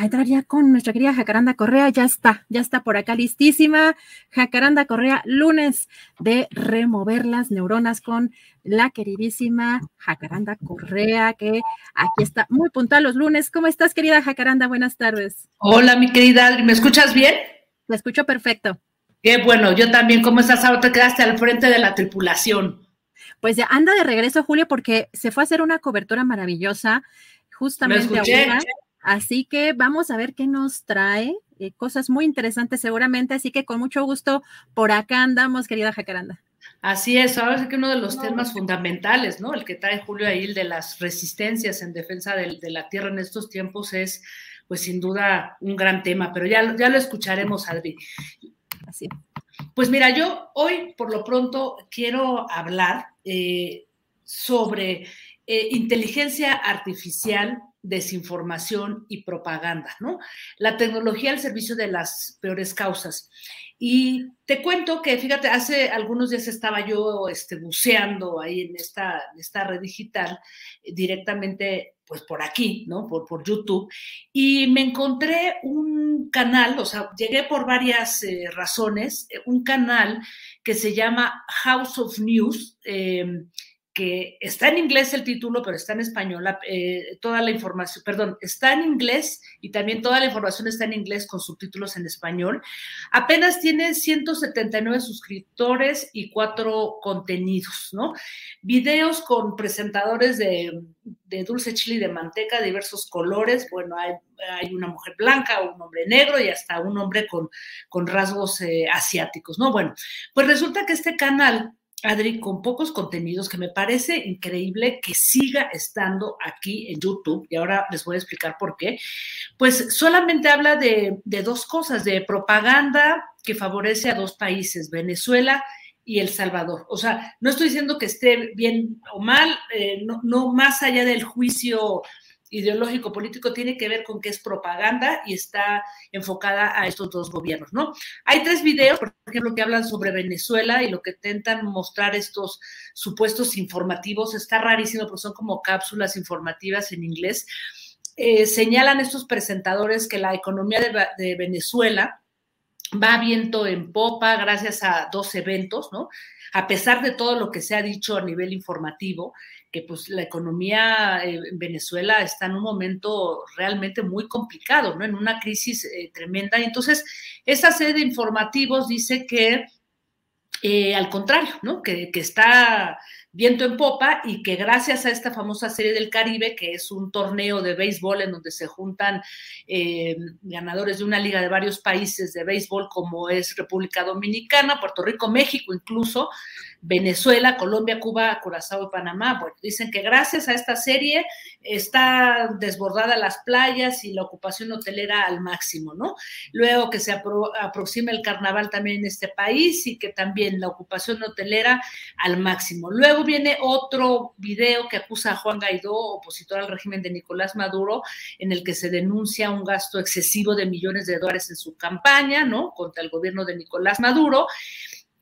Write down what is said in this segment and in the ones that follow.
a entrar ya con nuestra querida Jacaranda Correa. Ya está, ya está por acá listísima. Jacaranda Correa, lunes de remover las neuronas con la queridísima Jacaranda Correa, que aquí está muy puntual los lunes. ¿Cómo estás, querida Jacaranda? Buenas tardes. Hola, mi querida Adri, ¿me escuchas bien? Te escucho perfecto. Qué bueno, yo también. ¿Cómo estás ahora? Te quedaste al frente de la tripulación. Pues ya anda de regreso, Julio, porque se fue a hacer una cobertura maravillosa justamente ahora Así que vamos a ver qué nos trae. Eh, cosas muy interesantes seguramente, así que con mucho gusto por acá andamos, querida Jacaranda. Así es, ahora sí que uno de los temas fundamentales, ¿no? El que trae Julio ahí, el de las resistencias en defensa de, la tierra en estos tiempos es, pues sin duda, un gran tema, pero ya, ya lo escucharemos, Adri. Así. Pues mira, yo hoy por lo pronto quiero hablar eh, sobre eh, inteligencia artificial desinformación y propaganda, ¿no? La tecnología al servicio de las peores causas. Y te cuento que, fíjate, hace algunos días estaba yo este, buceando ahí en esta, esta red digital, eh, directamente, pues por aquí, ¿no? Por, por YouTube, y me encontré un canal, o sea, llegué por varias eh, razones, eh, un canal que se llama House of News. Eh, está en inglés el título, pero está en español, eh, toda la información, perdón, está en inglés y también toda la información está en inglés con subtítulos en español. Apenas tiene 179 suscriptores y cuatro contenidos, ¿no? Videos con presentadores de, dulce chile y de manteca, diversos colores. Bueno, hay, una mujer blanca, un hombre negro y hasta un hombre con, con rasgos eh, asiáticos, ¿no? Bueno, pues resulta que este canal Adri, con pocos contenidos que me parece increíble que siga estando aquí en YouTube, y ahora les voy a explicar por qué, pues solamente habla de, dos cosas, de propaganda que favorece a dos países, Venezuela y El Salvador. O sea, no estoy diciendo que esté bien o mal, eh, no, no más allá del juicio ideológico político tiene que ver con que es propaganda y está enfocada a estos dos gobiernos, ¿no? Hay tres videos, por ejemplo, que hablan sobre Venezuela y lo que intentan mostrar estos supuestos informativos. Está rarísimo, porque son como cápsulas informativas en inglés. Eh, señalan estos presentadores que la economía de, Venezuela va viento en popa gracias a dos eventos, ¿no? A pesar de todo lo que se ha dicho a nivel informativo, que pues la economía eh, en Venezuela está en un momento realmente muy complicado, ¿no? En una crisis eh, tremenda. Entonces, esta serie de informativos dice que, eh, al contrario, ¿no? Que, que está viento en popa y que gracias a esta famosa serie del Caribe, que es un torneo de béisbol en donde se juntan eh, ganadores de una liga de varios países de béisbol como es República Dominicana, Puerto Rico, México incluso, Venezuela, Colombia, Cuba, Curazao y Panamá. Bueno, dicen que gracias a esta serie está desbordada las playas y la ocupación hotelera al máximo, ¿no? Luego que se aproxima el carnaval también en este país y que también la ocupación hotelera al máximo. Luego viene otro video que acusa a Juan Guaidó, opositor al régimen de Nicolás Maduro, en el que se denuncia un gasto excesivo de millones de dólares en su campaña, ¿no? Contra el gobierno de Nicolás Maduro.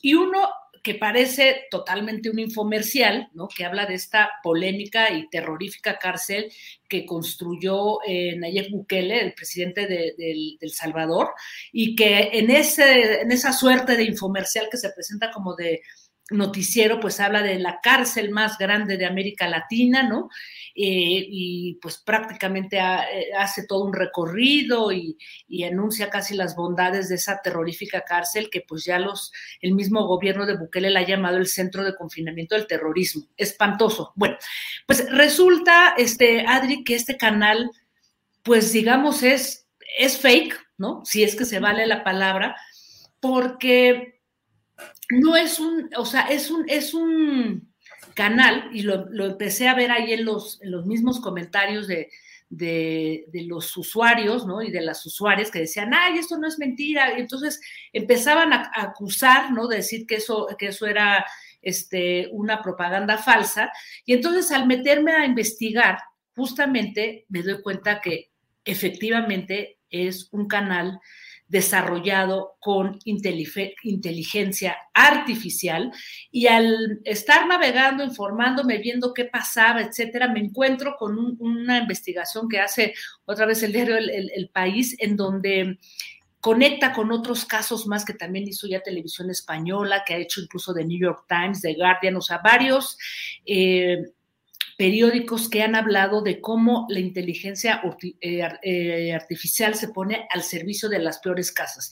Y uno que parece totalmente un infomercial, ¿no? Que habla de esta polémica y terrorífica cárcel que construyó eh, Nayib Bukele, el presidente de, El Salvador, y que en, ese, en esa suerte de infomercial que se presenta como de noticiero, pues habla de la cárcel más grande de América Latina, ¿no? Eh, y pues prácticamente eh, hace todo un recorrido y, anuncia casi las bondades de esa terrorífica cárcel que pues ya los, el mismo gobierno de Bukele la ha llamado el centro de confinamiento del terrorismo. Espantoso. Bueno, pues resulta, este, Adri, que este canal, pues digamos, es, es fake, ¿no? Si es que se vale la palabra, porque no es un, o sea, es un, es un canal, y lo, empecé a ver ahí en los, en los mismos comentarios de, de, los usuarios, ¿no? Y de las usuarias que decían, ay, esto no es mentira. Y entonces empezaban a, acusar, ¿no? De decir que eso, que eso era este, una propaganda falsa. Y entonces al meterme a investigar, justamente me doy cuenta que efectivamente es un canal desarrollado con inteligencia artificial. Y al estar navegando, informándome, viendo qué pasaba, etcétera, me encuentro con una investigación que hace otra vez el diario el, País, en donde conecta con otros casos más que también hizo ya televisión española, que ha hecho incluso de New York Times, de Guardian, o sea, varios eh, periódicos que han hablado de cómo la inteligencia eh, eh, artificial se pone al servicio de las peores casas.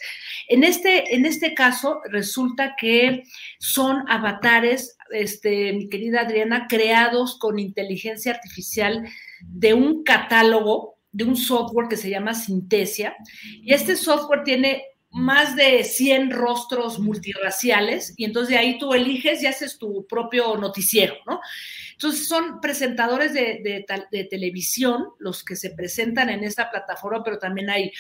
En este, en este caso, resulta que son avatares, este, mi querida Adriana, creados con inteligencia artificial de un catálogo, de un software que se llama Sintesia. Y este software tiene más de 100 rostros multirraciales y entonces de ahí tú eliges y haces tu propio noticiero, ¿no? Entonces son presentadores de, televisión los que se presentan en esta plataforma, pero también hay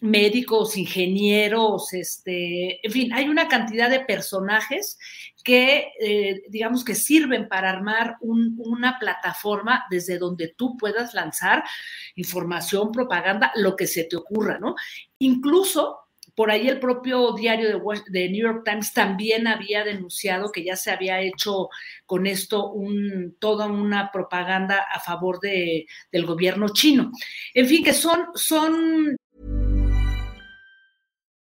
médicos, ingenieros, este, en fin, hay una cantidad de personajes que, eh, digamos, que sirven para armar una plataforma desde donde tú puedas lanzar información, propaganda, lo que se te ocurra, ¿no? Incluso por ahí el propio diario de, New York Times también había denunciado que ya se había hecho con esto un, toda una propaganda a favor de, del gobierno chino. En fin, que son, son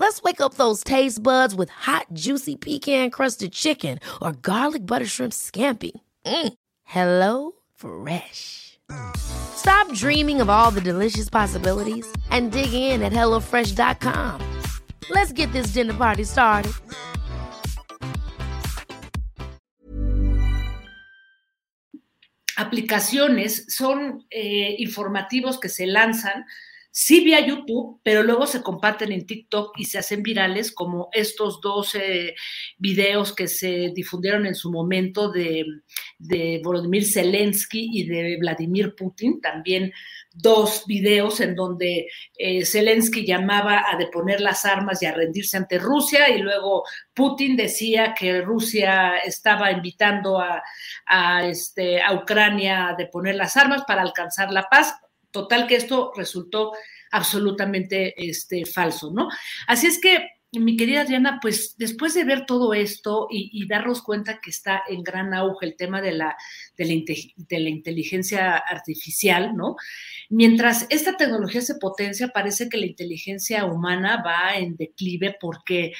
Let's wake up those taste buds with hot, juicy pecan crusted chicken or garlic butter shrimp scampi. Mm. Hello Fresh. Stop dreaming of all the delicious possibilities and dig in at HelloFresh.com. Let's get this dinner party started. Aplicaciones son eh, informativos que se lanzan sí vía YouTube, pero luego se comparten en TikTok y se hacen virales como estos dos videos que se difundieron en su momento de, de Volodymyr Zelensky y de Vladimir Putin, también dos videos en donde eh, Zelensky llamaba a deponer las armas y a rendirse ante Rusia y luego Putin decía que Rusia estaba invitando a, a, este, a Ucrania a deponer las armas para alcanzar la paz. Total que esto resultó absolutamente este, falso, ¿no? Así es que, mi querida Adriana, pues después de ver todo esto y, darnos cuenta que está en gran auge el tema de la, de la, inteligencia artificial, ¿no? Mientras esta tecnología se potencia, parece que la inteligencia humana va en declive porque,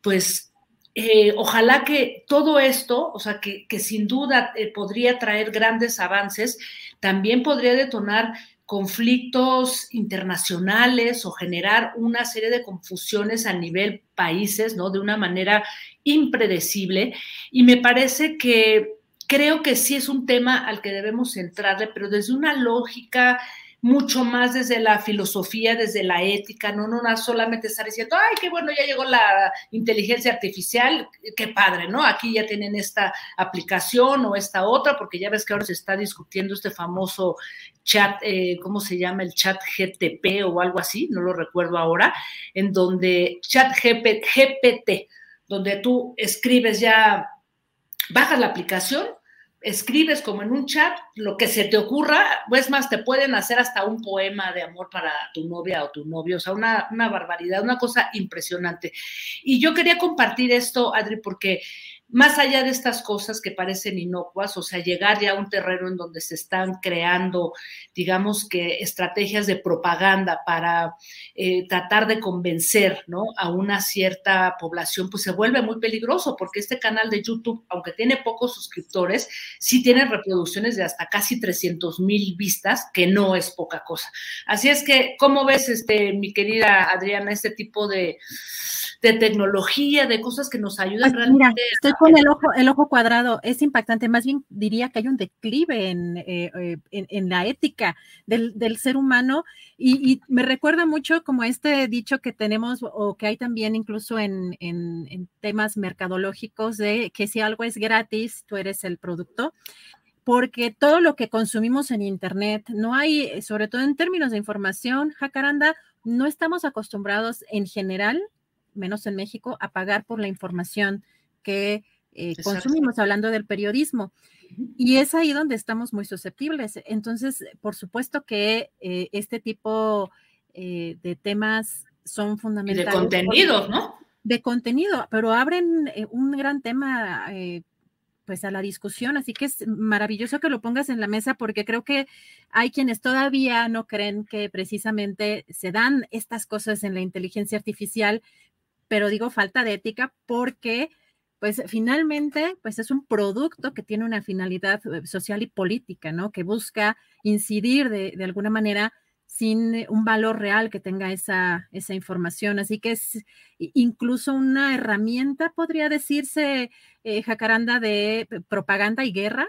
pues, eh, ojalá que todo esto, o sea, que, sin duda eh, podría traer grandes avances, también podría detonar conflictos internacionales o generar una serie de confusiones a nivel países, ¿no? De una manera impredecible. Y me parece que creo que sí es un tema al que debemos centrarle, pero desde una lógica mucho más desde la filosofía, desde la ética, no, no, no solamente estar diciendo, ay, qué bueno, ya llegó la inteligencia artificial, qué padre, ¿no? Aquí ya tienen esta aplicación o esta otra, porque ya ves que ahora se está discutiendo este famoso chat, eh, ¿cómo se llama? El chat GTP o algo así, no lo recuerdo ahora, en donde chat GPT, donde tú escribes ya, bajas la aplicación escribes como en un chat lo que se te ocurra, pues más, te pueden hacer hasta un poema de amor para tu novia o tu novio, o sea, una barbaridad, una cosa impresionante. Y yo quería compartir esto, Adri, porque más allá de estas cosas que parecen inocuas, o sea, llegar ya a un terreno en donde se están creando, digamos que estrategias de propaganda para eh, tratar de convencer ¿no? a una cierta población, pues se vuelve muy peligroso, porque este canal de YouTube, aunque tiene pocos suscriptores, sí tiene reproducciones de hasta casi 300 mil vistas, que no es poca cosa. Así es que, ¿cómo ves, este, mi querida Adriana, este tipo de de tecnología, de cosas que nos ayudan pues realmente. estoy con el ojo, el ojo cuadrado, es impactante, más bien diría que hay un declive en, eh, eh, en, la ética del, ser humano. Y, me recuerda mucho como este dicho que tenemos o que hay también incluso en, en temas mercadológicos de que si algo es gratis, tú eres el producto porque todo lo que consumimos en Internet, no hay, sobre todo en términos de información, Jacaranda, no estamos acostumbrados en general menos en México, a pagar por la información que eh, consumimos, hablando del periodismo. Y es ahí donde estamos muy susceptibles. Entonces, por supuesto que eh, este tipo eh, de temas son fundamentales. de contenidos, ¿no? De contenido, pero abren un gran tema pues a la discusión, así que es maravilloso que lo pongas en la mesa porque creo que hay quienes todavía no creen que precisamente se dan estas cosas en la inteligencia artificial pero digo falta de ética porque pues finalmente pues es un producto que tiene una finalidad eh, social y política, ¿no? Que busca incidir de, alguna manera sin un valor real que tenga esa, esa información. Así que es incluso una herramienta, podría decirse, eh, Jacaranda, de propaganda y guerra.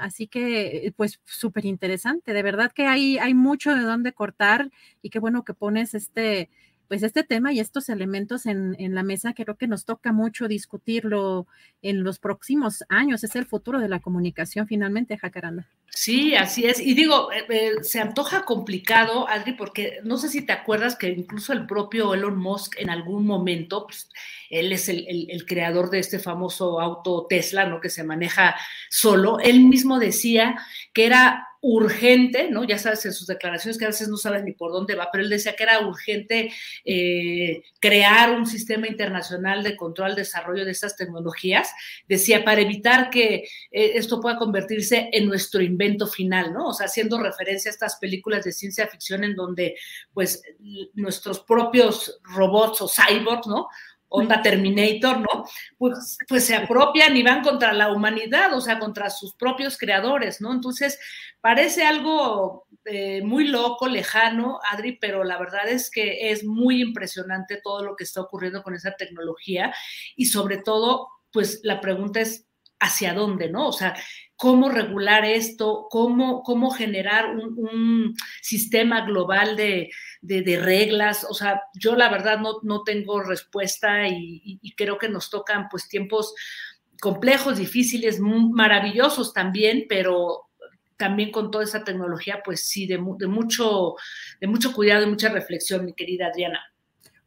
Así que, pues, súper interesante. De verdad que hay, hay mucho de dónde cortar y qué bueno que pones este, pues este tema y estos elementos en, la mesa creo que nos toca mucho discutirlo en los próximos años. Es el futuro de la comunicación finalmente, Jacaranda. Sí, así es. Y digo, eh, eh, se antoja complicado, Adri, porque no sé si te acuerdas que incluso el propio Elon Musk en algún momento, pues, él es el, el, creador de este famoso auto Tesla, ¿no? Que se maneja solo. Él mismo decía que era urgente, ¿no? Ya sabes en sus declaraciones que a veces no sabes ni por dónde va, pero él decía que era urgente eh, crear un sistema internacional de control, desarrollo de estas tecnologías. Decía, para evitar que eh, esto pueda convertirse en nuestro invento final, ¿no? O sea, haciendo referencia a estas películas de ciencia ficción en donde, pues, nuestros propios robots o cyborgs, ¿no? Onda Terminator, ¿no? Pues, pues se apropian y van contra la humanidad, o sea, contra sus propios creadores, ¿no? Entonces, parece algo eh, muy loco, lejano, Adri, pero la verdad es que es muy impresionante todo lo que está ocurriendo con esa tecnología y sobre todo, pues la pregunta es, ¿hacia dónde, no? O sea, cómo regular esto, cómo, cómo generar un, sistema global de, reglas. O sea, yo la verdad no, no tengo respuesta y, creo que nos tocan pues tiempos complejos, difíciles, maravillosos también, pero también con toda esa tecnología, pues sí, de, de, mucho, de mucho cuidado y mucha reflexión, mi querida Adriana.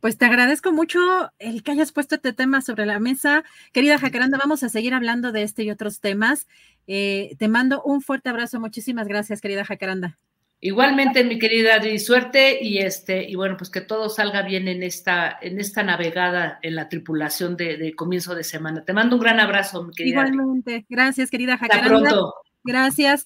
Pues te agradezco mucho el que hayas puesto este tema sobre la mesa. Querida Jacaranda, vamos a seguir hablando de este y otros temas. Eh, te mando un fuerte abrazo. Muchísimas gracias, querida Jacaranda. Igualmente, mi querida Adri, suerte y este, y bueno, pues que todo salga bien en esta, en esta navegada en la tripulación de, comienzo de semana. Te mando un gran abrazo, mi querida. Igualmente, gracias, querida Jacaranda. Hasta pronto. Gracias.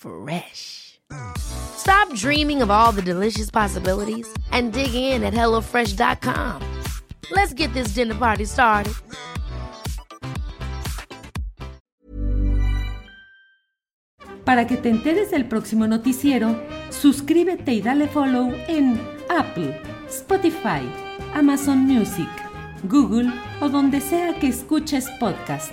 Fresh. Stop dreaming of all the delicious possibilities and dig in at HelloFresh.com. Let's get this dinner party started. Para que te enteres del próximo noticiero, suscríbete y dale follow en Apple, Spotify, Amazon Music, Google o donde sea que escuches podcast.